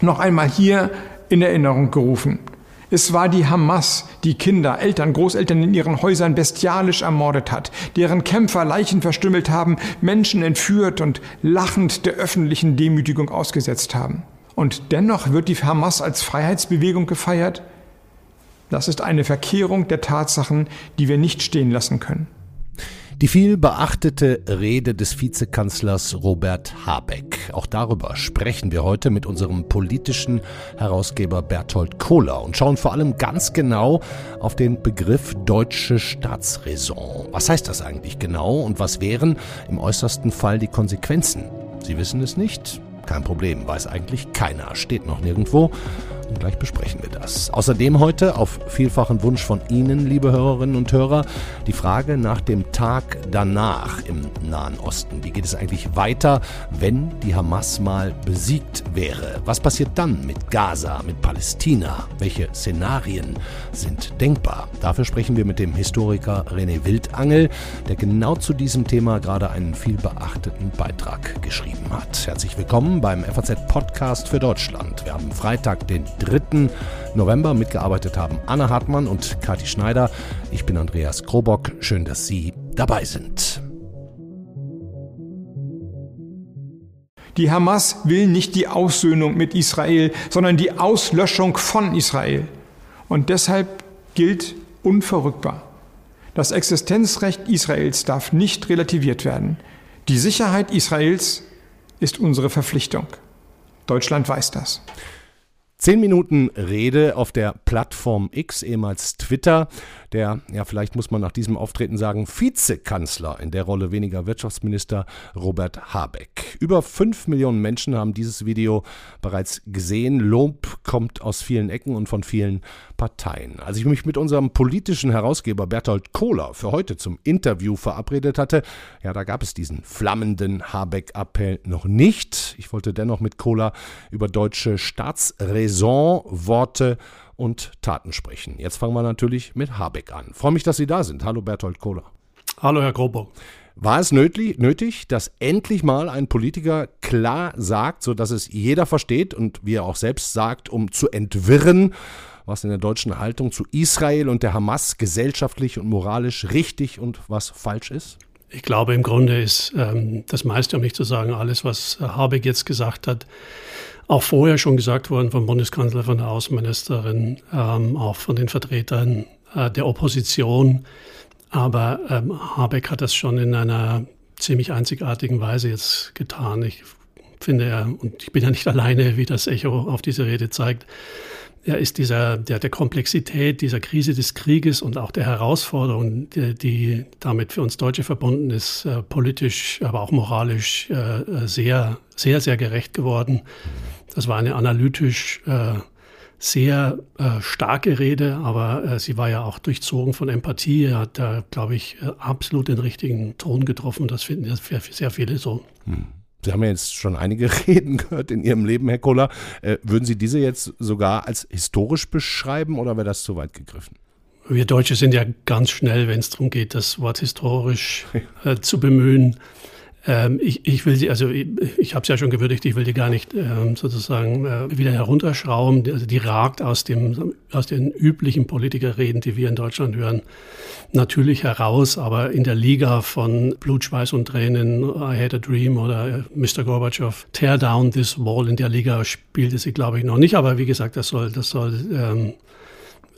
Noch einmal hier in Erinnerung gerufen. Es war die Hamas, die Kinder, Eltern, Großeltern in ihren Häusern bestialisch ermordet hat, deren Kämpfer Leichen verstümmelt haben, Menschen entführt und lachend der öffentlichen Demütigung ausgesetzt haben. Und dennoch wird die Hamas als Freiheitsbewegung gefeiert? Das ist eine Verkehrung der Tatsachen, die wir nicht stehen lassen können. Die viel beachtete Rede des Vizekanzlers Robert Habeck. Auch darüber sprechen wir heute mit unserem politischen Herausgeber Berthold Kohler und schauen vor allem ganz genau auf den Begriff deutsche Staatsräson. Was heißt das eigentlich genau und was wären im äußersten Fall die Konsequenzen? Sie wissen es nicht? Kein Problem, weiß eigentlich keiner, steht noch nirgendwo und gleich besprechen wir das. Außerdem heute auf vielfachen Wunsch von Ihnen, liebe Hörerinnen und Hörer, die Frage nach dem Tag danach im Nahen Osten. Wie geht es eigentlich weiter, wenn die Hamas mal besiegt wäre? Was passiert dann mit Gaza, mit Palästina? Welche Szenarien sind denkbar? Dafür sprechen wir mit dem Historiker René Wildangel, der genau zu diesem Thema gerade einen viel beachteten Beitrag geschrieben hat. Herzlich willkommen beim FAZ Podcast für Deutschland. Wir haben Freitag, den 3. November. Mitgearbeitet haben Anna Hartmann und Kathi Schneider. Ich bin Andreas Krobock. Schön, dass Sie dabei sind. Die Hamas will nicht die Aussöhnung mit Israel, sondern die Auslöschung von Israel. Und deshalb gilt unverrückbar. Das Existenzrecht Israels darf nicht relativiert werden. Die Sicherheit Israels ist unsere Verpflichtung. Deutschland weiß das. Zehn Minuten Rede auf der Plattform X, ehemals Twitter. Der, ja, vielleicht muss man nach diesem Auftreten sagen, Vizekanzler, in der Rolle weniger Wirtschaftsminister Robert Habeck. Über fünf Millionen Menschen haben dieses Video bereits gesehen. Lob kommt aus vielen Ecken und von vielen Parteien. Als ich mich mit unserem politischen Herausgeber Berthold Kohler für heute zum Interview verabredet hatte, ja, da gab es diesen flammenden Habeck-Appell noch nicht. Ich wollte dennoch mit Kohler über deutsche Staatsräson, Worte und Taten sprechen. Jetzt fangen wir natürlich mit Habeck an. freue mich, dass Sie da sind. Hallo Berthold Kohler. Hallo Herr Grobock. War es nötig, nötig, dass endlich mal ein Politiker klar sagt, so dass es jeder versteht und wie er auch selbst sagt, um zu entwirren, was in der deutschen Haltung zu Israel und der Hamas gesellschaftlich und moralisch richtig und was falsch ist? Ich glaube, im Grunde ist ähm, das meiste, um nicht zu sagen, alles, was Habeck jetzt gesagt hat, auch vorher schon gesagt worden vom Bundeskanzler, von der Außenministerin, ähm, auch von den Vertretern äh, der Opposition. Aber ähm, Habeck hat das schon in einer ziemlich einzigartigen Weise jetzt getan. Ich finde er, und ich bin ja nicht alleine, wie das Echo auf diese Rede zeigt, er ist dieser, der, der Komplexität dieser Krise des Krieges und auch der Herausforderung, die, die damit für uns Deutsche verbunden ist, äh, politisch, aber auch moralisch äh, sehr, sehr, sehr gerecht geworden. Das war eine analytisch äh, sehr äh, starke Rede, aber äh, sie war ja auch durchzogen von Empathie. Er hat da, glaube ich, äh, absolut den richtigen Ton getroffen. Das finden ja sehr viele so. Hm. Sie haben ja jetzt schon einige Reden gehört in Ihrem Leben, Herr Kohler. Äh, würden Sie diese jetzt sogar als historisch beschreiben oder wäre das zu weit gegriffen? Wir Deutsche sind ja ganz schnell, wenn es darum geht, das Wort historisch äh, zu bemühen. Ähm, ich, ich will sie, also ich, ich habe es ja schon gewürdigt, ich will die gar nicht ähm, sozusagen äh, wieder herunterschrauben. Also die ragt aus, dem, aus den üblichen Politikerreden, die wir in Deutschland hören, natürlich heraus, aber in der Liga von Blut, Schweiß und Tränen, I Had a Dream oder äh, Mr. Gorbachev, Tear Down This Wall, in der Liga spielte sie, glaube ich, noch nicht. Aber wie gesagt, das soll, das soll ähm, äh,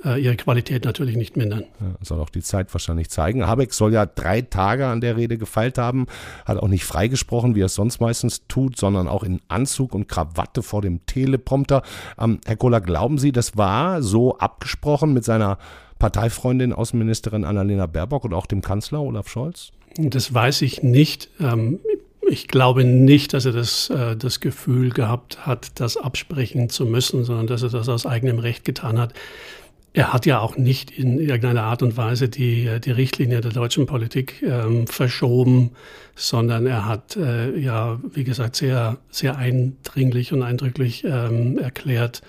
ihre Qualität natürlich nicht mindern. Ja, soll auch die Zeit wahrscheinlich zeigen. Habeck soll ja drei Tage an der Rede gefeilt haben, hat auch nicht freigesprochen, wie er es sonst meistens tut, sondern auch in Anzug und Krawatte vor dem Teleprompter. Ähm, Herr Kohler, glauben Sie, das war so abgesprochen mit seiner Parteifreundin, Außenministerin Annalena Baerbock und auch dem Kanzler Olaf Scholz? Das weiß ich nicht. Ähm, ich glaube nicht, dass er das, äh, das Gefühl gehabt hat, das absprechen zu müssen, sondern dass er das aus eigenem Recht getan hat. Er hat ja auch nicht in irgendeiner Art und Weise die, die Richtlinie der deutschen Politik ähm, verschoben, sondern er hat äh, ja, wie gesagt, sehr, sehr eindringlich und eindrücklich ähm, erklärt,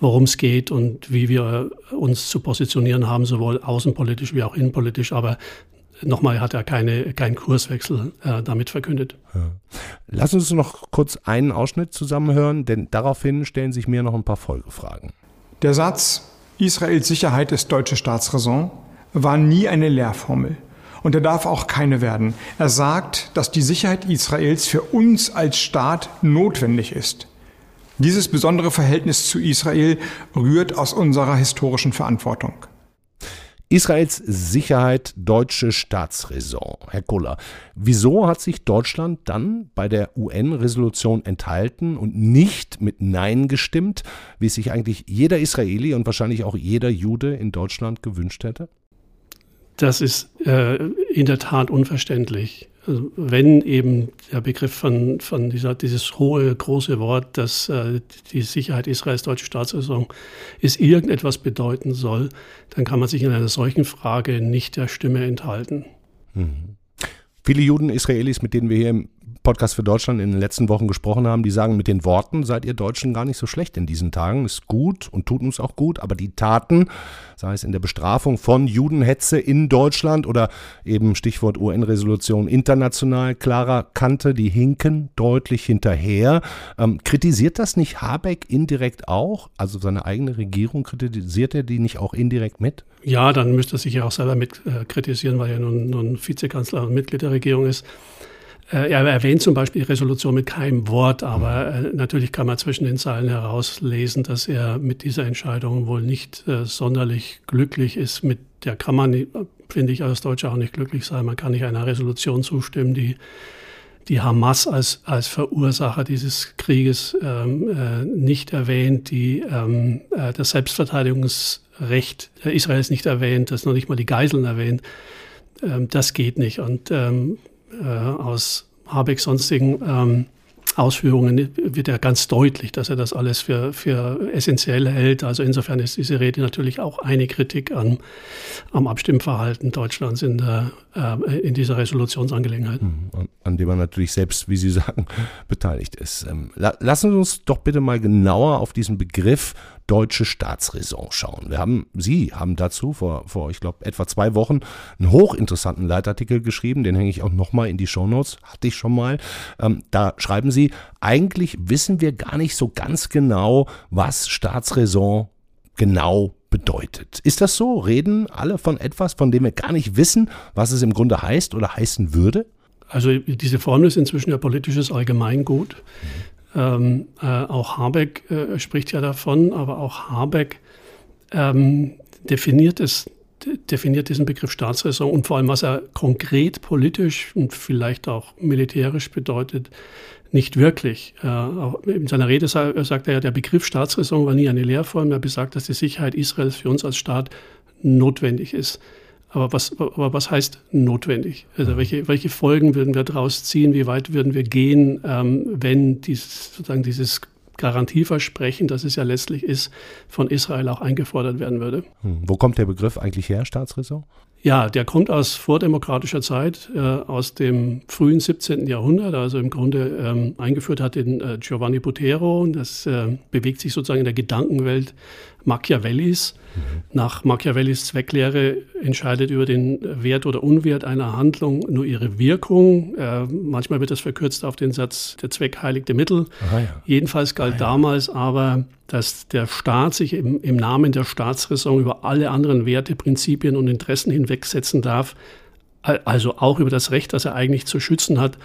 worum es geht und wie wir uns zu positionieren haben, sowohl außenpolitisch wie auch innenpolitisch. Aber nochmal hat er keine, keinen Kurswechsel äh, damit verkündet. Ja. Lass uns noch kurz einen Ausschnitt zusammenhören, denn daraufhin stellen sich mir noch ein paar Folgefragen. Der Satz Israels Sicherheit ist deutsche Staatsräson war nie eine Lehrformel. Und er darf auch keine werden. Er sagt, dass die Sicherheit Israels für uns als Staat notwendig ist. Dieses besondere Verhältnis zu Israel rührt aus unserer historischen Verantwortung. Israels Sicherheit deutsche Staatsräson. Herr Kuller, wieso hat sich Deutschland dann bei der UN-Resolution enthalten und nicht mit Nein gestimmt, wie es sich eigentlich jeder Israeli und wahrscheinlich auch jeder Jude in Deutschland gewünscht hätte? Das ist äh, in der Tat unverständlich. Wenn eben der Begriff von, von dieser, dieses hohe, große Wort, dass äh, die Sicherheit Israels deutsche Staatsräson ist, irgendetwas bedeuten soll, dann kann man sich in einer solchen Frage nicht der Stimme enthalten. Mhm. Viele Juden, Israelis, mit denen wir hier im Podcast für Deutschland in den letzten Wochen gesprochen haben, die sagen, mit den Worten seid ihr Deutschen gar nicht so schlecht in diesen Tagen. Ist gut und tut uns auch gut, aber die Taten, sei es in der Bestrafung von Judenhetze in Deutschland oder eben Stichwort UN-Resolution international klarer Kante, die hinken deutlich hinterher. Ähm, kritisiert das nicht Habeck indirekt auch? Also seine eigene Regierung kritisiert er die nicht auch indirekt mit? Ja, dann müsste er sich ja auch selber mit äh, kritisieren, weil er nun, nun Vizekanzler und Mitglied der Regierung ist. Äh, er erwähnt zum Beispiel die Resolution mit keinem Wort, aber äh, natürlich kann man zwischen den Zeilen herauslesen, dass er mit dieser Entscheidung wohl nicht äh, sonderlich glücklich ist. Mit der kann man, finde ich, als Deutscher auch nicht glücklich sein. Man kann nicht einer Resolution zustimmen, die die Hamas als, als Verursacher dieses Krieges ähm, äh, nicht erwähnt, die ähm, äh, das Selbstverteidigungsrecht Israels nicht erwähnt, das noch nicht mal die Geiseln erwähnt. Ähm, das geht nicht. Und ähm, äh, aus Habecks sonstigen ähm, Ausführungen wird ja ganz deutlich, dass er das alles für, für essentiell hält. Also insofern ist diese Rede natürlich auch eine Kritik an, am Abstimmverhalten Deutschlands in, der, äh, in dieser Resolutionsangelegenheit. Hm, an dem man natürlich selbst, wie Sie sagen, beteiligt ist. Ähm, lassen Sie uns doch bitte mal genauer auf diesen Begriff deutsche Staatsräson schauen. Wir haben, Sie haben dazu vor, vor ich glaube, etwa zwei Wochen einen hochinteressanten Leitartikel geschrieben, den hänge ich auch nochmal in die Shownotes, hatte ich schon mal. Ähm, da schreiben Sie, eigentlich wissen wir gar nicht so ganz genau, was Staatsräson genau bedeutet. Ist das so? Reden alle von etwas, von dem wir gar nicht wissen, was es im Grunde heißt oder heißen würde? Also diese Formel ist inzwischen ja politisches Allgemeingut. Ähm, äh, auch Habeck äh, spricht ja davon, aber auch Habeck ähm, definiert es definiert diesen Begriff Staatsräson und vor allem, was er konkret politisch und vielleicht auch militärisch bedeutet, nicht wirklich. Äh, in seiner Rede sagt er ja, der Begriff Staatsräson war nie eine Lehrform. Er besagt, dass die Sicherheit Israels für uns als Staat notwendig ist. Aber was, aber was heißt notwendig? Also welche, welche Folgen würden wir daraus ziehen? Wie weit würden wir gehen, ähm, wenn dies, sozusagen dieses Garantieversprechen, das es ja letztlich ist, von Israel auch eingefordert werden würde? Hm. Wo kommt der Begriff eigentlich her, Staatsräson? Ja, der kommt aus vordemokratischer Zeit, äh, aus dem frühen 17. Jahrhundert, also im Grunde ähm, eingeführt hat den äh, Giovanni Botero. Das äh, bewegt sich sozusagen in der Gedankenwelt Machiavellis. Nach Machiavellis Zwecklehre entscheidet über den Wert oder Unwert einer Handlung nur ihre Wirkung. Äh, manchmal wird das verkürzt auf den Satz, der Zweck heiligte Mittel. Ja. Jedenfalls galt Aha, ja. damals aber, dass der Staat sich im, im Namen der Staatsräson über alle anderen Werte, Prinzipien und Interessen hinwegsetzen darf, also auch über das Recht, das er eigentlich zu schützen hat.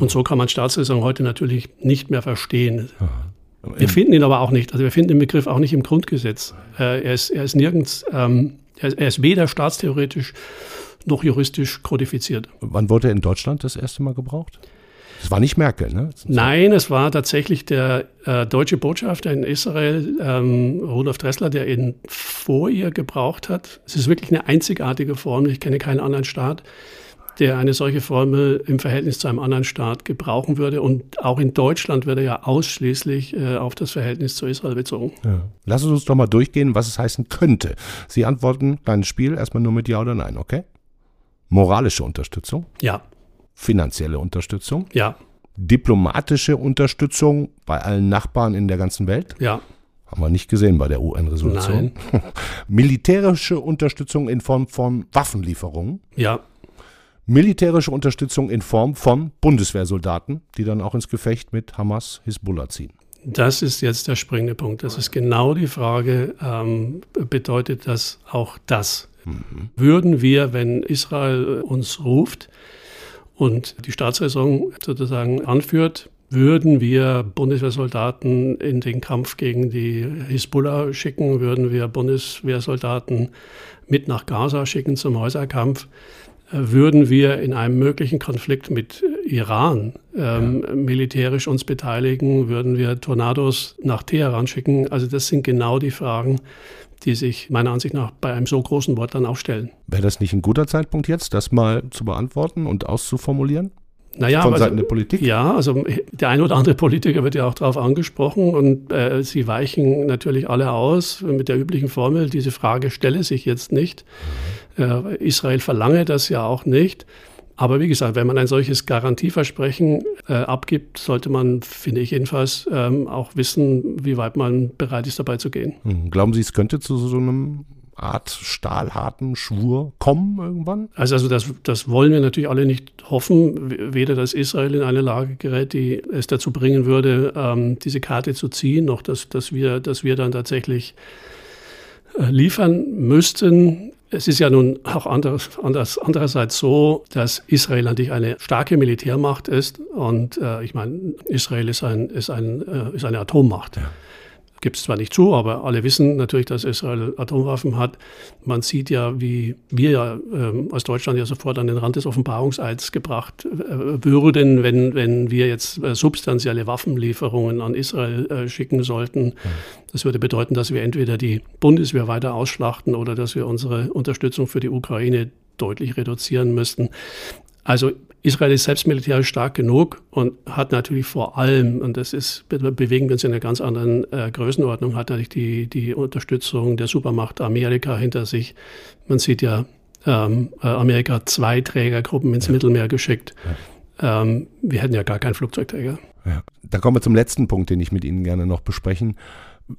Und so kann man Staatsräson heute natürlich nicht mehr verstehen. Aha. Wir finden ihn aber auch nicht. Also wir finden den Begriff auch nicht im Grundgesetz. Äh, er, ist, er ist nirgends, ähm, er, er ist weder staatstheoretisch noch juristisch kodifiziert. Wann wurde er in Deutschland das erste Mal gebraucht? Das war nicht Merkel, ne? Nein, es war tatsächlich der äh, deutsche Botschafter in Israel, ähm, Rudolf Dressler, der ihn vor ihr gebraucht hat. Es ist wirklich eine einzigartige Form. Ich kenne keinen anderen Staat, der eine solche Formel im Verhältnis zu einem anderen Staat gebrauchen würde. Und auch in Deutschland wird er ja ausschließlich äh, auf das Verhältnis zu Israel bezogen. Ja. Lassen Sie uns doch mal durchgehen, was es heißen könnte. Sie antworten, kleines Spiel, erstmal nur mit Ja oder Nein, okay? Moralische Unterstützung? Ja. Finanzielle Unterstützung? Ja. Diplomatische Unterstützung bei allen Nachbarn in der ganzen Welt? Ja. Haben wir nicht gesehen bei der UN-Resolution. Militärische Unterstützung in Form von Waffenlieferungen? Ja. Militärische Unterstützung in Form von Bundeswehrsoldaten, die dann auch ins Gefecht mit Hamas, Hisbollah ziehen. Das ist jetzt der springende Punkt. Das ist genau die Frage, ähm, bedeutet das auch das? Mhm. Würden wir, wenn Israel uns ruft und die Staatsräson sozusagen anführt, würden wir Bundeswehrsoldaten in den Kampf gegen die Hisbollah schicken? Würden wir Bundeswehrsoldaten mit nach Gaza schicken zum Häuserkampf? Würden wir in einem möglichen Konflikt mit Iran ähm, ja. militärisch uns beteiligen? Würden wir Tornados nach Teheran schicken? Also das sind genau die Fragen, die sich meiner Ansicht nach bei einem so großen Wort dann auch stellen. Wäre das nicht ein guter Zeitpunkt jetzt, das mal zu beantworten und auszuformulieren? Naja, von Seiten also, der Politik? Ja, also der ein oder andere Politiker wird ja auch darauf angesprochen und äh, sie weichen natürlich alle aus mit der üblichen Formel, diese Frage stelle sich jetzt nicht. Äh, Israel verlange das ja auch nicht. Aber wie gesagt, wenn man ein solches Garantieversprechen äh, abgibt, sollte man, finde ich jedenfalls, ähm, auch wissen, wie weit man bereit ist, dabei zu gehen. Hm, glauben Sie, es könnte zu so einem Art stahlharten Schwur kommen irgendwann? Also, also das, das wollen wir natürlich alle nicht hoffen. Weder, dass Israel in eine Lage gerät, die es dazu bringen würde, ähm, diese Karte zu ziehen, noch dass, dass, wir, dass wir dann tatsächlich äh, liefern müssten. Es ist ja nun auch anders, anders, andererseits so, dass Israel natürlich eine starke Militärmacht ist. Und äh, ich meine, Israel ist, ein, ist, ein, äh, ist eine Atommacht. Ja gibt es zwar nicht zu, aber alle wissen natürlich, dass Israel Atomwaffen hat. Man sieht ja, wie wir ja äh, aus Deutschland ja sofort an den Rand des Offenbarungseids gebracht äh, würden, wenn, wenn wir jetzt äh, substanzielle Waffenlieferungen an Israel äh, schicken sollten. Das würde bedeuten, dass wir entweder die Bundeswehr weiter ausschlachten oder dass wir unsere Unterstützung für die Ukraine deutlich reduzieren müssten. Also Israel ist selbst militärisch stark genug und hat natürlich vor allem, und das ist, bewegen wir uns in einer ganz anderen äh, Größenordnung, hat natürlich die, die Unterstützung der Supermacht Amerika hinter sich. Man sieht ja, ähm, äh, Amerika hat zwei Trägergruppen ins ja. Mittelmeer geschickt. Ja. Ähm, wir hätten ja gar keinen Flugzeugträger. Ja. Da kommen wir zum letzten Punkt, den ich mit Ihnen gerne noch besprechen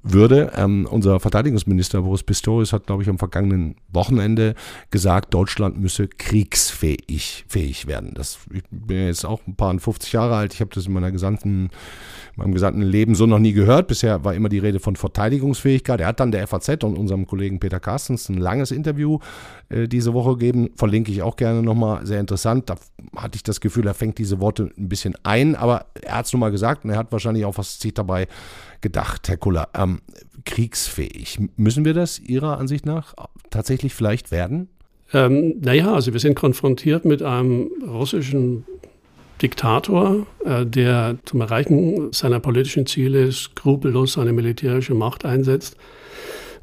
würde. Ähm, unser Verteidigungsminister Boris Pistorius hat, glaube ich, am vergangenen Wochenende gesagt, Deutschland müsse kriegsfähig fähig werden. Das, ich bin jetzt auch ein paar 50 Jahre alt. Ich habe das in meiner gesamten, meinem gesamten Leben so noch nie gehört. Bisher war immer die Rede von Verteidigungsfähigkeit. Er hat dann der FAZ und unserem Kollegen Peter Carstens ein langes Interview äh, diese Woche gegeben. Verlinke ich auch gerne nochmal. Sehr interessant. Da hatte ich das Gefühl, er fängt diese Worte ein bisschen ein, aber er hat es nun mal gesagt und er hat wahrscheinlich auch was zieht dabei gedacht, Herr Kuller. Ähm, kriegsfähig. Müssen wir das Ihrer Ansicht nach tatsächlich vielleicht werden? Ähm, naja, also wir sind konfrontiert mit einem russischen Diktator, äh, der zum Erreichen seiner politischen Ziele skrupellos seine militärische Macht einsetzt,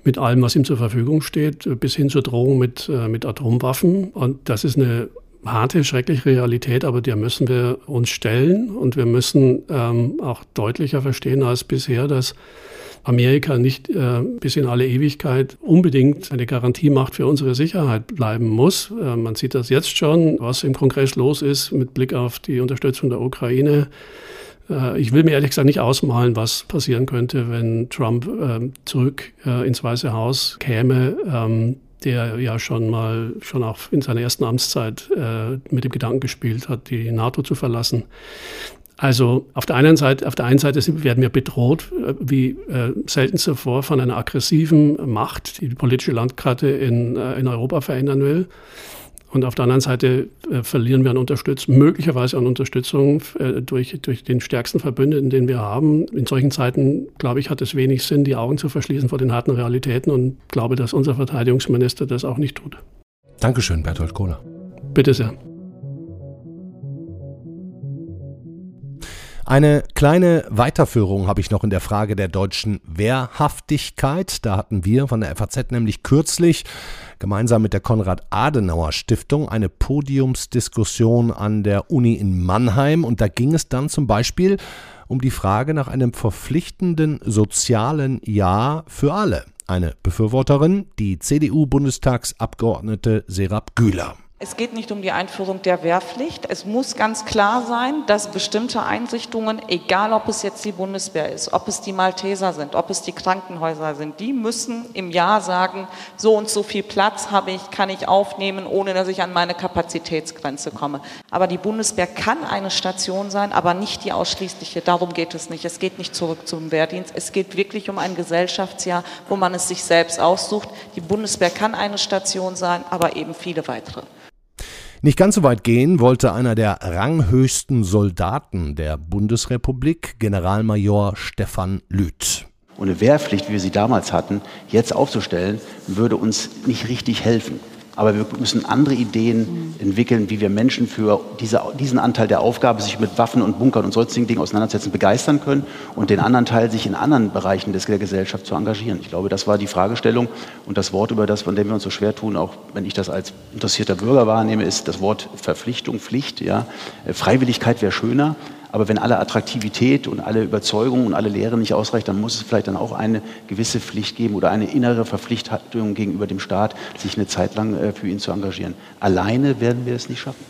mit allem, was ihm zur Verfügung steht, bis hin zur Drohung mit, äh, mit Atomwaffen. Und das ist eine harte, schreckliche Realität, aber der müssen wir uns stellen und wir müssen ähm, auch deutlicher verstehen als bisher, dass Amerika nicht äh, bis in alle Ewigkeit unbedingt eine Garantie macht für unsere Sicherheit bleiben muss. Äh, man sieht das jetzt schon, was im Kongress los ist mit Blick auf die Unterstützung der Ukraine. Äh, ich will mir ehrlich gesagt nicht ausmalen, was passieren könnte, wenn Trump äh, zurück äh, ins Weiße Haus käme. Ähm, der ja schon mal, schon auch in seiner ersten Amtszeit äh, mit dem Gedanken gespielt hat, die NATO zu verlassen. Also auf der einen Seite, auf der einen Seite werden wir bedroht, äh, wie äh, selten zuvor, von einer aggressiven Macht, die die politische Landkarte in, äh, in Europa verändern will. Und auf der anderen Seite äh, verlieren wir an Unterstützung, möglicherweise an Unterstützung äh, durch, durch den stärksten Verbündeten, den wir haben. In solchen Zeiten, glaube ich, hat es wenig Sinn, die Augen zu verschließen vor den harten Realitäten und glaube, dass unser Verteidigungsminister das auch nicht tut. Dankeschön, Bertolt Kohler. Bitte sehr. Eine kleine Weiterführung habe ich noch in der Frage der deutschen Wehrhaftigkeit. Da hatten wir von der FAZ nämlich kürzlich gemeinsam mit der Konrad-Adenauer-Stiftung eine Podiumsdiskussion an der Uni in Mannheim. Und da ging es dann zum Beispiel um die Frage nach einem verpflichtenden sozialen Jahr für alle. Eine Befürworterin, die CDU-Bundestagsabgeordnete Serap Güler. Es geht nicht um die Einführung der Wehrpflicht. Es muss ganz klar sein, dass bestimmte Einrichtungen, egal ob es jetzt die Bundeswehr ist, ob es die Malteser sind, ob es die Krankenhäuser sind, die müssen im Jahr sagen, so und so viel Platz habe ich, kann ich aufnehmen, ohne dass ich an meine Kapazitätsgrenze komme. Aber die Bundeswehr kann eine Station sein, aber nicht die ausschließliche. Darum geht es nicht. Es geht nicht zurück zum Wehrdienst. Es geht wirklich um ein Gesellschaftsjahr, wo man es sich selbst aussucht. Die Bundeswehr kann eine Station sein, aber eben viele weitere. Nicht ganz so weit gehen wollte einer der ranghöchsten Soldaten der Bundesrepublik, Generalmajor Stefan Lüth. Eine Wehrpflicht, wie wir sie damals hatten, jetzt aufzustellen, würde uns nicht richtig helfen. Aber wir müssen andere Ideen entwickeln, wie wir Menschen für diese, diesen Anteil der Aufgabe, sich mit Waffen und Bunkern und sonstigen Dingen auseinandersetzen, begeistern können und den anderen Teil, sich in anderen Bereichen des, der Gesellschaft zu engagieren. Ich glaube, das war die Fragestellung und das Wort, über das, von dem wir uns so schwer tun, auch wenn ich das als interessierter Bürger wahrnehme, ist das Wort Verpflichtung, Pflicht. Ja. Freiwilligkeit wäre schöner, aber wenn alle Attraktivität und alle Überzeugung und alle Lehre nicht ausreicht, dann muss es vielleicht dann auch eine gewisse Pflicht geben oder eine innere Verpflichtung gegenüber dem Staat, sich eine Zeit lang äh, für ihn zu engagieren. Alleine werden wir es nicht schaffen.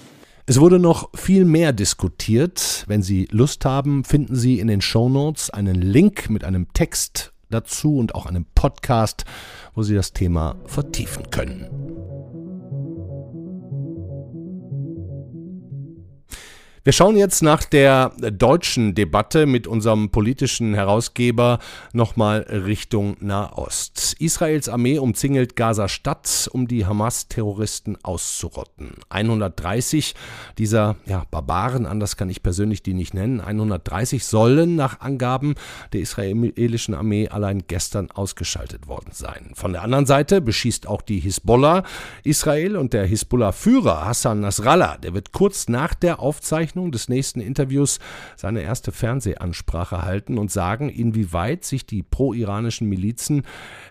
Es wurde noch viel mehr diskutiert. Wenn Sie Lust haben, finden Sie in den Show Notes einen Link mit einem Text dazu und auch einem Podcast, wo Sie das Thema vertiefen können. Wir schauen jetzt nach der deutschen Debatte mit unserem politischen Herausgeber nochmal Richtung Nahost. Israels Armee umzingelt Gaza-Stadt, um die Hamas-Terroristen auszurotten. 130 dieser ja, Barbaren, anders kann ich persönlich die nicht nennen, 130 sollen nach Angaben der israelischen Armee allein gestern ausgeschaltet worden sein. Von der anderen Seite beschießt auch die Hisbollah Israel und der Hisbollah-Führer Hassan Nasrallah, der wird kurz nach der Aufzeichnung Aufzeichnung des nächsten Interviews seine erste Fernsehansprache halten und sagen, inwieweit sich die pro-iranischen Milizen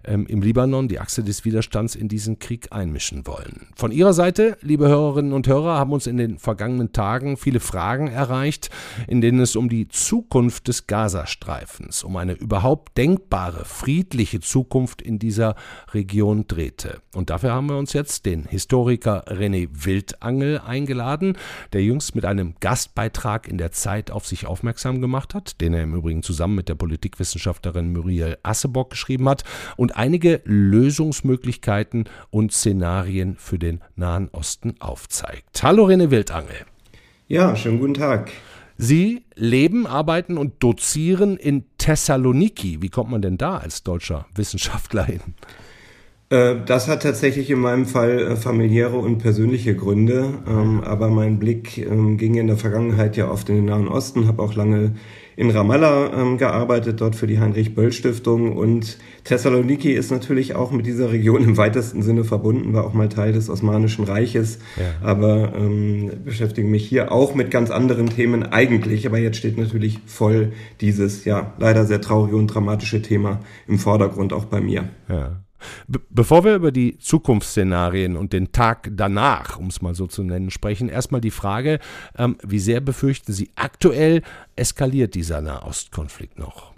ähm, im Libanon, die Achse des Widerstands, in diesen Krieg einmischen wollen. Von Ihrer Seite, liebe Hörerinnen und Hörer, haben uns in den vergangenen Tagen viele Fragen erreicht, in denen es um die Zukunft des Gazastreifens, um eine überhaupt denkbare, friedliche Zukunft in dieser Region drehte. Und dafür haben wir uns jetzt den Historiker René Wildangel eingeladen, der jüngst mit einem Gast Gastbeitrag in der Zeit auf sich aufmerksam gemacht hat, den er im Übrigen zusammen mit der Politikwissenschaftlerin Muriel Assebock geschrieben hat, und einige Lösungsmöglichkeiten und Szenarien für den Nahen Osten aufzeigt. Hallo René Wildangel. Ja, schönen guten Tag. Sie leben, arbeiten und dozieren in Thessaloniki. Wie kommt man denn da als deutscher Wissenschaftler hin? Äh, das hat tatsächlich in meinem Fall äh, familiäre und persönliche Gründe, ähm, aber mein Blick ähm, ging in der Vergangenheit ja oft in den Nahen Osten, habe auch lange in Ramallah ähm, gearbeitet, dort für die Heinrich-Böll-Stiftung und Thessaloniki ist natürlich auch mit dieser Region im weitesten Sinne verbunden, war auch mal Teil des Osmanischen Reiches, ja. aber ähm, beschäftige mich hier auch mit ganz anderen Themen eigentlich, aber jetzt steht natürlich voll dieses, ja, leider sehr traurige und dramatische Thema im Vordergrund auch bei mir. Ja. Be bevor wir über die Zukunftsszenarien und den Tag danach, um es mal so zu nennen, sprechen, erstmal die Frage, ähm, wie sehr befürchten Sie aktuell, eskaliert dieser Nahostkonflikt noch?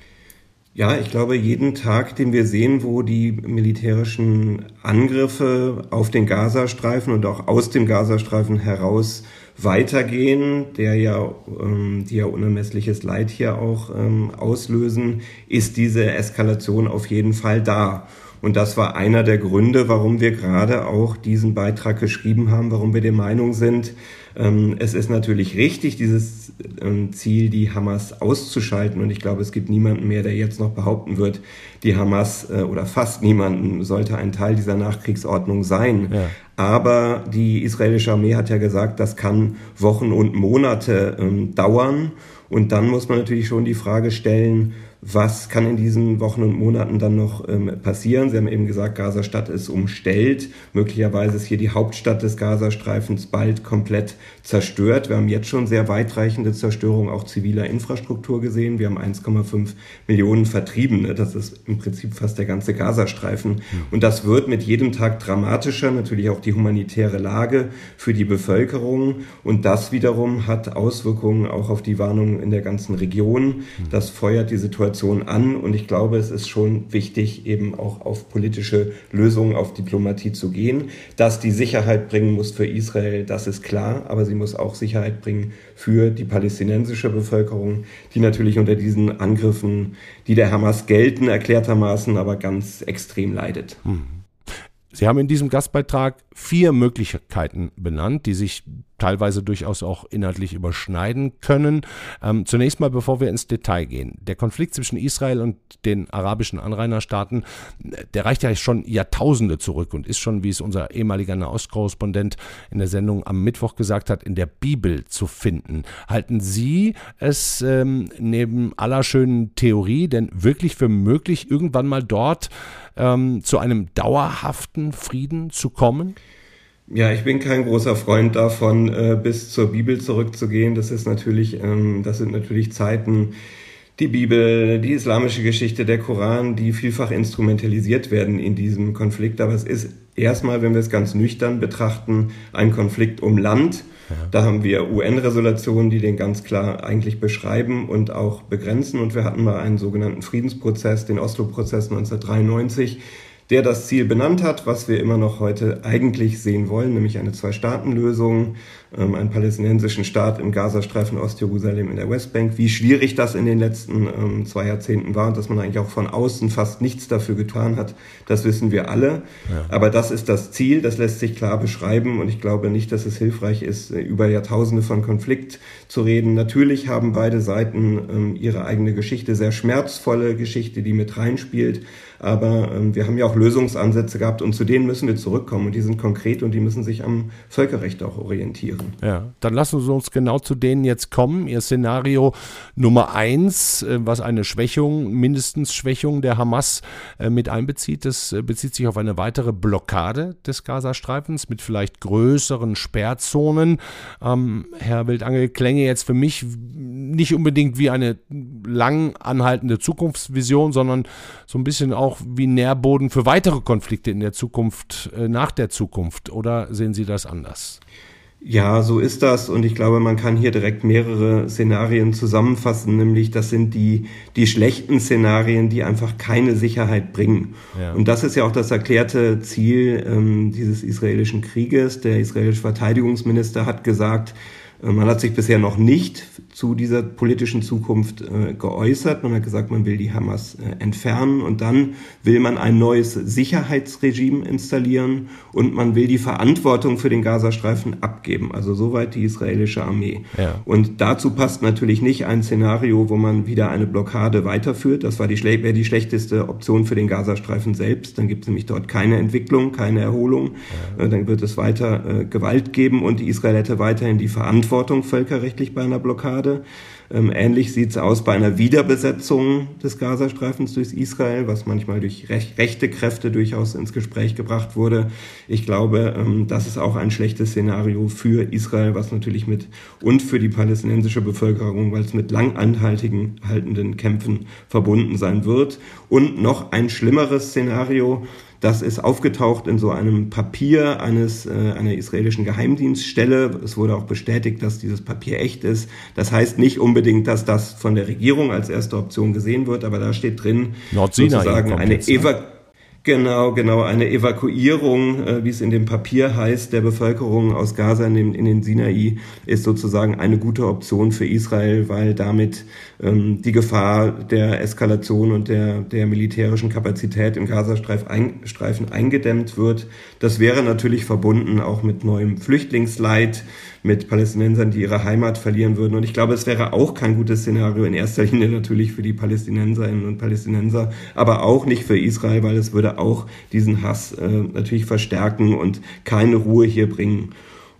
Ja, ich glaube, jeden Tag, den wir sehen, wo die militärischen Angriffe auf den Gazastreifen und auch aus dem Gazastreifen heraus weitergehen, der ja, ähm, die ja unermessliches Leid hier auch ähm, auslösen, ist diese Eskalation auf jeden Fall da. Und das war einer der Gründe, warum wir gerade auch diesen Beitrag geschrieben haben, warum wir der Meinung sind, ähm, es ist natürlich richtig, dieses ähm, Ziel, die Hamas auszuschalten. Und ich glaube, es gibt niemanden mehr, der jetzt noch behaupten wird, die Hamas äh, oder fast niemanden sollte ein Teil dieser Nachkriegsordnung sein. Ja. Aber die israelische Armee hat ja gesagt, das kann Wochen und Monate ähm, dauern. Und dann muss man natürlich schon die Frage stellen, was kann in diesen Wochen und Monaten dann noch ähm, passieren? Sie haben eben gesagt, Gazastadt ist umstellt. Möglicherweise ist hier die Hauptstadt des Gazastreifens bald komplett zerstört. Wir haben jetzt schon sehr weitreichende Zerstörung auch ziviler Infrastruktur gesehen. Wir haben 1,5 Millionen Vertriebene. Das ist im Prinzip fast der ganze Gazastreifen. Und das wird mit jedem Tag dramatischer. Natürlich auch die humanitäre Lage für die Bevölkerung. Und das wiederum hat Auswirkungen auch auf die Warnung in der ganzen Region. Das feuert die Situation Situation an. Und ich glaube, es ist schon wichtig, eben auch auf politische Lösungen, auf Diplomatie zu gehen. Dass die Sicherheit bringen muss für Israel, das ist klar. Aber sie muss auch Sicherheit bringen für die palästinensische Bevölkerung, die natürlich unter diesen Angriffen, die der Hamas gelten, erklärtermaßen aber ganz extrem leidet. Hm. Sie haben in diesem Gastbeitrag vier Möglichkeiten benannt, die sich teilweise durchaus auch inhaltlich überschneiden können. Ähm, zunächst mal, bevor wir ins Detail gehen. Der Konflikt zwischen Israel und den arabischen Anrainerstaaten, der reicht ja schon Jahrtausende zurück und ist schon, wie es unser ehemaliger Nahostkorrespondent in der Sendung am Mittwoch gesagt hat, in der Bibel zu finden. Halten Sie es ähm, neben aller schönen Theorie denn wirklich für möglich, irgendwann mal dort ähm, zu einem dauerhaften Frieden zu kommen? Ja, ich bin kein großer Freund davon, äh, bis zur Bibel zurückzugehen. Das ist natürlich, ähm, das sind natürlich Zeiten, die Bibel, die islamische Geschichte, der Koran, die vielfach instrumentalisiert werden in diesem Konflikt. Aber es ist erstmal, wenn wir es ganz nüchtern betrachten, ein Konflikt um Land. Ja. Da haben wir UN-Resolutionen, die den ganz klar eigentlich beschreiben und auch begrenzen. Und wir hatten mal einen sogenannten Friedensprozess, den Oslo-Prozess 1993 der das Ziel benannt hat, was wir immer noch heute eigentlich sehen wollen, nämlich eine Zwei-Staaten-Lösung, ähm, einen palästinensischen Staat im Gazastreifen Ostjerusalem in der Westbank. Wie schwierig das in den letzten ähm, zwei Jahrzehnten war und dass man eigentlich auch von außen fast nichts dafür getan hat, das wissen wir alle. Ja. Aber das ist das Ziel, das lässt sich klar beschreiben und ich glaube nicht, dass es hilfreich ist, äh, über Jahrtausende von Konflikt zu reden. Natürlich haben beide Seiten ähm, ihre eigene Geschichte, sehr schmerzvolle Geschichte, die mit reinspielt. Aber ähm, wir haben ja auch Lösungsansätze gehabt und zu denen müssen wir zurückkommen und die sind konkret und die müssen sich am Völkerrecht auch orientieren. Ja, dann lassen Sie uns genau zu denen jetzt kommen. Ihr Szenario Nummer eins, äh, was eine Schwächung, mindestens Schwächung der Hamas äh, mit einbezieht, das äh, bezieht sich auf eine weitere Blockade des Gazastreifens mit vielleicht größeren Sperrzonen. Ähm, Herr Wildangel, klänge jetzt für mich nicht unbedingt wie eine lang anhaltende Zukunftsvision, sondern so ein bisschen auch auch wie Nährboden für weitere Konflikte in der Zukunft, äh, nach der Zukunft? Oder sehen Sie das anders? Ja, so ist das. Und ich glaube, man kann hier direkt mehrere Szenarien zusammenfassen. Nämlich, das sind die, die schlechten Szenarien, die einfach keine Sicherheit bringen. Ja. Und das ist ja auch das erklärte Ziel ähm, dieses israelischen Krieges. Der israelische Verteidigungsminister hat gesagt, äh, man hat sich bisher noch nicht zu dieser politischen Zukunft äh, geäußert. Man hat gesagt, man will die Hamas äh, entfernen und dann will man ein neues Sicherheitsregime installieren und man will die Verantwortung für den Gazastreifen abgeben. Also soweit die israelische Armee. Ja. Und dazu passt natürlich nicht ein Szenario, wo man wieder eine Blockade weiterführt. Das war die, wäre die schlechteste Option für den Gazastreifen selbst. Dann gibt es nämlich dort keine Entwicklung, keine Erholung. Ja. Äh, dann wird es weiter äh, Gewalt geben und die Israel hätte weiterhin die Verantwortung völkerrechtlich bei einer Blockade. Blockade. Ähm, ähnlich sieht es aus bei einer Wiederbesetzung des Gazastreifens durch Israel, was manchmal durch rech rechte Kräfte durchaus ins Gespräch gebracht wurde. Ich glaube, ähm, das ist auch ein schlechtes Szenario für Israel, was natürlich mit und für die palästinensische Bevölkerung, weil es mit lang anhaltigen Kämpfen verbunden sein wird. Und noch ein schlimmeres Szenario, das ist aufgetaucht in so einem Papier eines äh, einer israelischen Geheimdienststelle. Es wurde auch bestätigt, dass dieses Papier echt ist. Das heißt nicht unbedingt, dass das von der Regierung als erste Option gesehen wird, aber da steht drin sozusagen eine ne? Genau, genau. Eine Evakuierung, äh, wie es in dem Papier heißt, der Bevölkerung aus Gaza in den, in den Sinai ist sozusagen eine gute Option für Israel, weil damit ähm, die Gefahr der Eskalation und der, der militärischen Kapazität im Gazastreifen ein, eingedämmt wird. Das wäre natürlich verbunden auch mit neuem Flüchtlingsleid, mit Palästinensern, die ihre Heimat verlieren würden. Und ich glaube, es wäre auch kein gutes Szenario in erster Linie natürlich für die Palästinenserinnen und Palästinenser, aber auch nicht für Israel, weil es würde auch diesen Hass äh, natürlich verstärken und keine Ruhe hier bringen.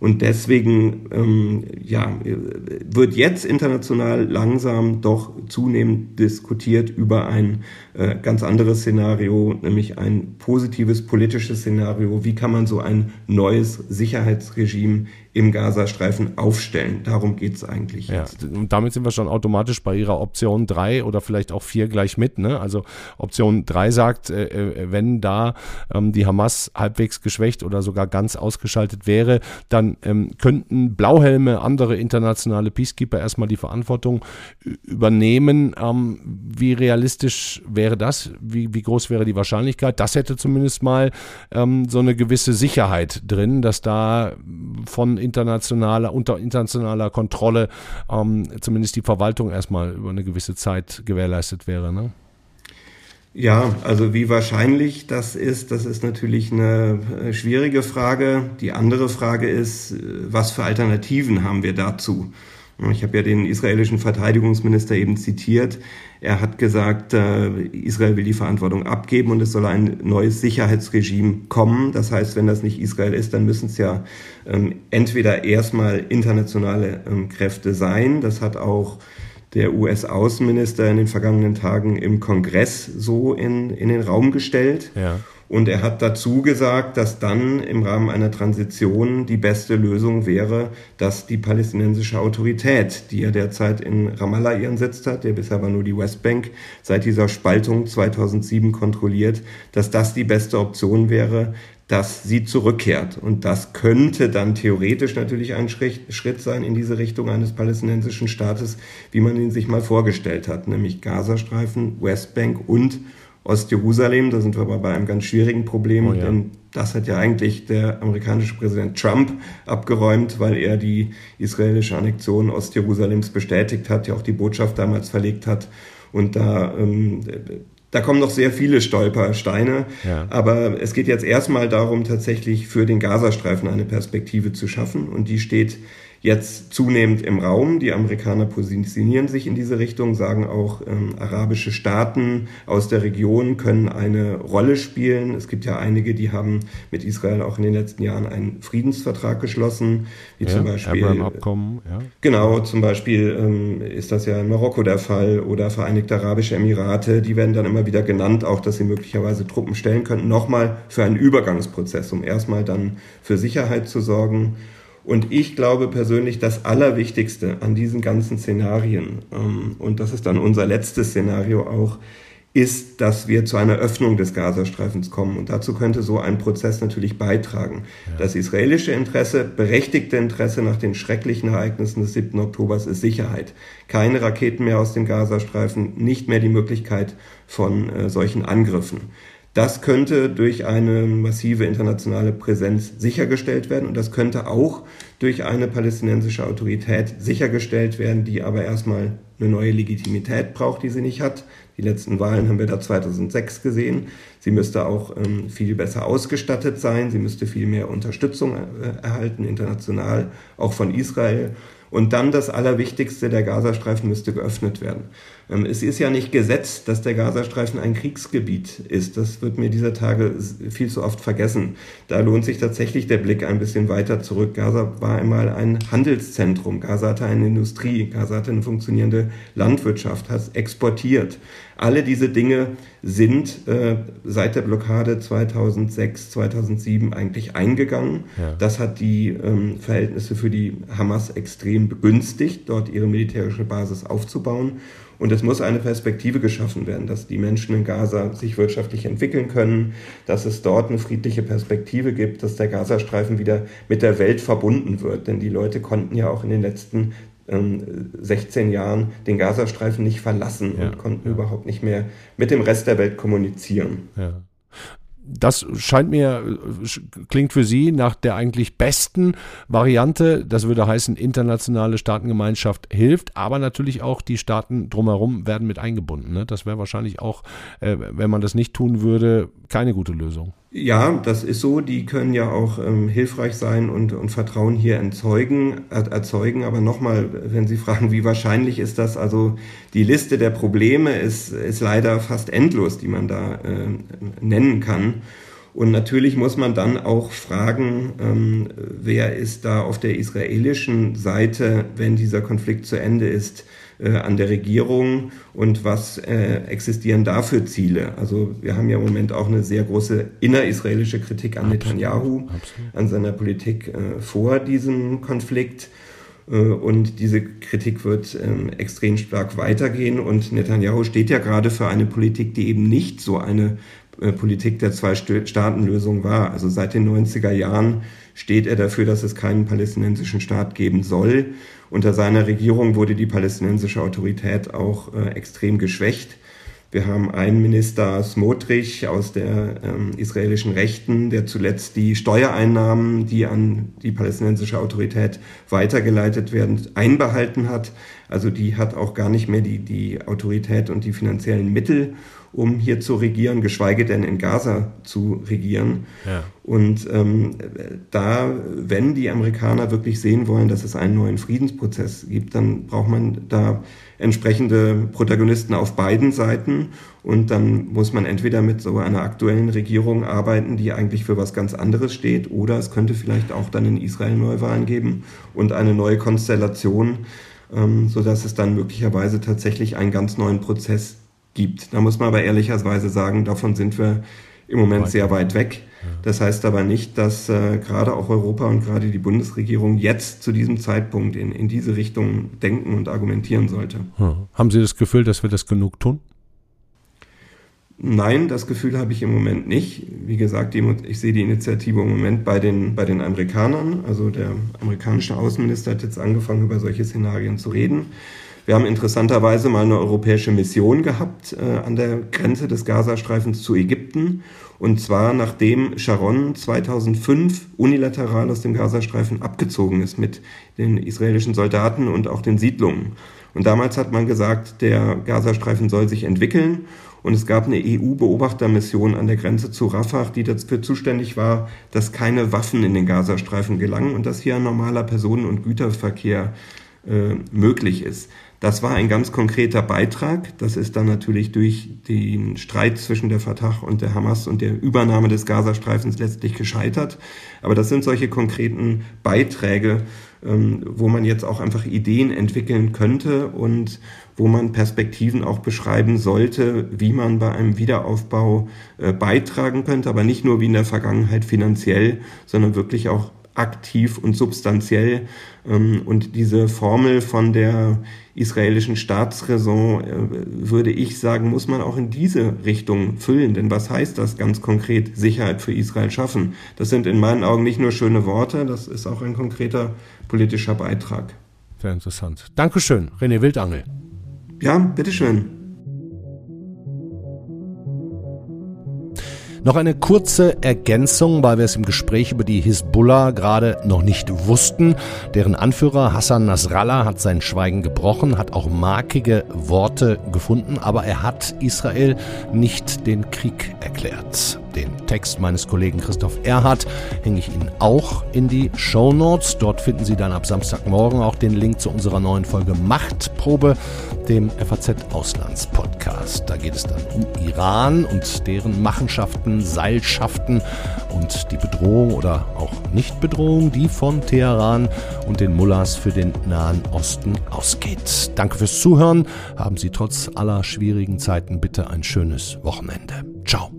Und deswegen ähm, ja, wird jetzt international langsam doch zunehmend diskutiert über ein äh, ganz anderes Szenario, nämlich ein positives politisches Szenario. Wie kann man so ein neues Sicherheitsregime im Gazastreifen aufstellen. Darum geht es eigentlich ja, jetzt. Und damit sind wir schon automatisch bei Ihrer Option 3 oder vielleicht auch 4 gleich mit. Ne? Also Option 3 sagt, äh, äh, wenn da ähm, die Hamas halbwegs geschwächt oder sogar ganz ausgeschaltet wäre, dann ähm, könnten Blauhelme, andere internationale Peacekeeper erstmal die Verantwortung übernehmen. Ähm, wie realistisch wäre das? Wie, wie groß wäre die Wahrscheinlichkeit? Das hätte zumindest mal ähm, so eine gewisse Sicherheit drin, dass da von internationaler, unter internationaler Kontrolle ähm, zumindest die Verwaltung erstmal über eine gewisse Zeit gewährleistet wäre. Ne? Ja, also wie wahrscheinlich das ist, das ist natürlich eine äh, schwierige Frage. Die andere Frage ist, äh, was für Alternativen haben wir dazu? Ich habe ja den israelischen Verteidigungsminister eben zitiert. Er hat gesagt, äh, Israel will die Verantwortung abgeben und es soll ein neues Sicherheitsregime kommen. Das heißt, wenn das nicht Israel ist, dann müssen es ja ähm, entweder erstmal internationale ähm, Kräfte sein. Das hat auch der US-Außenminister in den vergangenen Tagen im Kongress so in, in den Raum gestellt. Ja. Und er hat dazu gesagt, dass dann im Rahmen einer Transition die beste Lösung wäre, dass die palästinensische Autorität, die ja derzeit in Ramallah ihren Sitz hat, der bisher aber nur die Westbank seit dieser Spaltung 2007 kontrolliert, dass das die beste Option wäre, dass sie zurückkehrt. Und das könnte dann theoretisch natürlich ein Schritt sein in diese Richtung eines palästinensischen Staates, wie man ihn sich mal vorgestellt hat, nämlich Gazastreifen, Westbank und Ostjerusalem. Da sind wir aber bei einem ganz schwierigen Problem, oh ja. denn das hat ja eigentlich der amerikanische Präsident Trump abgeräumt, weil er die israelische Annexion Ostjerusalems bestätigt hat, ja auch die Botschaft damals verlegt hat. Und da ähm, da kommen noch sehr viele Stolpersteine, ja. aber es geht jetzt erstmal darum, tatsächlich für den Gazastreifen eine Perspektive zu schaffen und die steht jetzt zunehmend im Raum. Die Amerikaner positionieren sich in diese Richtung, sagen auch, ähm, arabische Staaten aus der Region können eine Rolle spielen. Es gibt ja einige, die haben mit Israel auch in den letzten Jahren einen Friedensvertrag geschlossen, wie ja, zum Beispiel. Abkommen, ja. Genau, zum Beispiel ähm, ist das ja in Marokko der Fall oder Vereinigte Arabische Emirate. Die werden dann immer wieder genannt, auch dass sie möglicherweise Truppen stellen könnten. Nochmal für einen Übergangsprozess, um erstmal dann für Sicherheit zu sorgen. Und ich glaube persönlich, das Allerwichtigste an diesen ganzen Szenarien, ähm, und das ist dann unser letztes Szenario auch, ist, dass wir zu einer Öffnung des Gazastreifens kommen. Und dazu könnte so ein Prozess natürlich beitragen. Ja. Das israelische Interesse, berechtigte Interesse nach den schrecklichen Ereignissen des 7. Oktobers ist Sicherheit. Keine Raketen mehr aus dem Gazastreifen, nicht mehr die Möglichkeit von äh, solchen Angriffen. Das könnte durch eine massive internationale Präsenz sichergestellt werden und das könnte auch durch eine palästinensische Autorität sichergestellt werden, die aber erstmal eine neue Legitimität braucht, die sie nicht hat. Die letzten Wahlen haben wir da 2006 gesehen. Sie müsste auch ähm, viel besser ausgestattet sein. Sie müsste viel mehr Unterstützung äh, erhalten, international, auch von Israel. Und dann das Allerwichtigste, der Gazastreifen müsste geöffnet werden. Ähm, es ist ja nicht gesetzt, dass der Gazastreifen ein Kriegsgebiet ist. Das wird mir dieser Tage viel zu oft vergessen. Da lohnt sich tatsächlich der Blick ein bisschen weiter zurück. Gaza war einmal ein Handelszentrum. Gaza hatte eine Industrie. Gaza hatte eine funktionierende Landwirtschaft, hat exportiert. Alle diese Dinge sind äh, seit der Blockade 2006, 2007 eigentlich eingegangen. Ja. Das hat die ähm, Verhältnisse für die Hamas extrem begünstigt, dort ihre militärische Basis aufzubauen. Und es muss eine Perspektive geschaffen werden, dass die Menschen in Gaza sich wirtschaftlich entwickeln können, dass es dort eine friedliche Perspektive gibt, dass der Gazastreifen wieder mit der Welt verbunden wird. Denn die Leute konnten ja auch in den letzten 16 ähm, Jahren den Gazastreifen nicht verlassen ja, und konnten ja. überhaupt nicht mehr mit dem Rest der Welt kommunizieren. Ja das scheint mir, klingt für Sie nach der eigentlich besten Variante. Das würde heißen, internationale Staatengemeinschaft hilft, aber natürlich auch die Staaten drumherum werden mit eingebunden. Ne? Das wäre wahrscheinlich auch, äh, wenn man das nicht tun würde, keine gute Lösung. Ja, das ist so. Die können ja auch ähm, hilfreich sein und, und Vertrauen hier erzeugen, erzeugen. Aber nochmal, wenn Sie fragen, wie wahrscheinlich ist das? Also die Liste der Probleme ist, ist leider fast endlos, die man da äh, nennen kann. Und natürlich muss man dann auch fragen, ähm, wer ist da auf der israelischen Seite, wenn dieser Konflikt zu Ende ist, äh, an der Regierung und was äh, existieren da für Ziele. Also wir haben ja im Moment auch eine sehr große innerisraelische Kritik an Netanyahu, Absolut. an seiner Politik äh, vor diesem Konflikt. Äh, und diese Kritik wird ähm, extrem stark weitergehen. Und Netanyahu steht ja gerade für eine Politik, die eben nicht so eine Politik der Zwei-Staaten-Lösung war. Also seit den 90er Jahren steht er dafür, dass es keinen palästinensischen Staat geben soll. Unter seiner Regierung wurde die palästinensische Autorität auch äh, extrem geschwächt. Wir haben einen Minister Smotrich aus der ähm, israelischen Rechten, der zuletzt die Steuereinnahmen, die an die palästinensische Autorität weitergeleitet werden, einbehalten hat. Also die hat auch gar nicht mehr die, die Autorität und die finanziellen Mittel, um hier zu regieren, geschweige denn in Gaza zu regieren. Ja. Und ähm, da, wenn die Amerikaner wirklich sehen wollen, dass es einen neuen Friedensprozess gibt, dann braucht man da entsprechende Protagonisten auf beiden Seiten. Und dann muss man entweder mit so einer aktuellen Regierung arbeiten, die eigentlich für was ganz anderes steht, oder es könnte vielleicht auch dann in Israel Neuwahlen geben und eine neue Konstellation, ähm, sodass es dann möglicherweise tatsächlich einen ganz neuen Prozess gibt. Da muss man aber ehrlicherweise sagen, davon sind wir im Moment weit sehr weit weg. Das heißt aber nicht, dass äh, gerade auch Europa und gerade die Bundesregierung jetzt zu diesem Zeitpunkt in, in diese Richtung denken und argumentieren sollte. Hm. Haben Sie das Gefühl, dass wir das genug tun? Nein, das Gefühl habe ich im Moment nicht. Wie gesagt, die, ich sehe die Initiative im Moment bei den, bei den Amerikanern. Also der amerikanische Außenminister hat jetzt angefangen, über solche Szenarien zu reden. Wir haben interessanterweise mal eine europäische Mission gehabt äh, an der Grenze des Gazastreifens zu Ägypten. Und zwar nachdem Sharon 2005 unilateral aus dem Gazastreifen abgezogen ist mit den israelischen Soldaten und auch den Siedlungen. Und damals hat man gesagt, der Gazastreifen soll sich entwickeln. Und es gab eine EU-Beobachtermission an der Grenze zu Rafah, die dafür zuständig war, dass keine Waffen in den Gazastreifen gelangen und dass hier ein normaler Personen- und Güterverkehr äh, möglich ist. Das war ein ganz konkreter Beitrag. Das ist dann natürlich durch den Streit zwischen der Fatah und der Hamas und der Übernahme des Gazastreifens letztlich gescheitert. Aber das sind solche konkreten Beiträge, ähm, wo man jetzt auch einfach Ideen entwickeln könnte und wo man Perspektiven auch beschreiben sollte, wie man bei einem Wiederaufbau äh, beitragen könnte, aber nicht nur wie in der Vergangenheit finanziell, sondern wirklich auch aktiv und substanziell. Ähm, und diese Formel von der israelischen Staatsräson, äh, würde ich sagen, muss man auch in diese Richtung füllen. Denn was heißt das ganz konkret, Sicherheit für Israel schaffen? Das sind in meinen Augen nicht nur schöne Worte, das ist auch ein konkreter politischer Beitrag. Sehr interessant. Dankeschön, René Wildangel. Ja, bitteschön. Noch eine kurze Ergänzung, weil wir es im Gespräch über die Hisbollah gerade noch nicht wussten. Deren Anführer Hassan Nasrallah hat sein Schweigen gebrochen, hat auch markige Worte gefunden, aber er hat Israel nicht den Krieg erklärt. Den Text meines Kollegen Christoph Erhardt hänge ich Ihnen auch in die Show Notes. Dort finden Sie dann ab Samstagmorgen auch den Link zu unserer neuen Folge Machtprobe, dem FAZ Auslandspodcast. Da geht es dann um Iran und deren Machenschaften, Seilschaften und die Bedrohung oder auch Nichtbedrohung, die von Teheran und den Mullahs für den Nahen Osten ausgeht. Danke fürs Zuhören. Haben Sie trotz aller schwierigen Zeiten bitte ein schönes Wochenende. Ciao.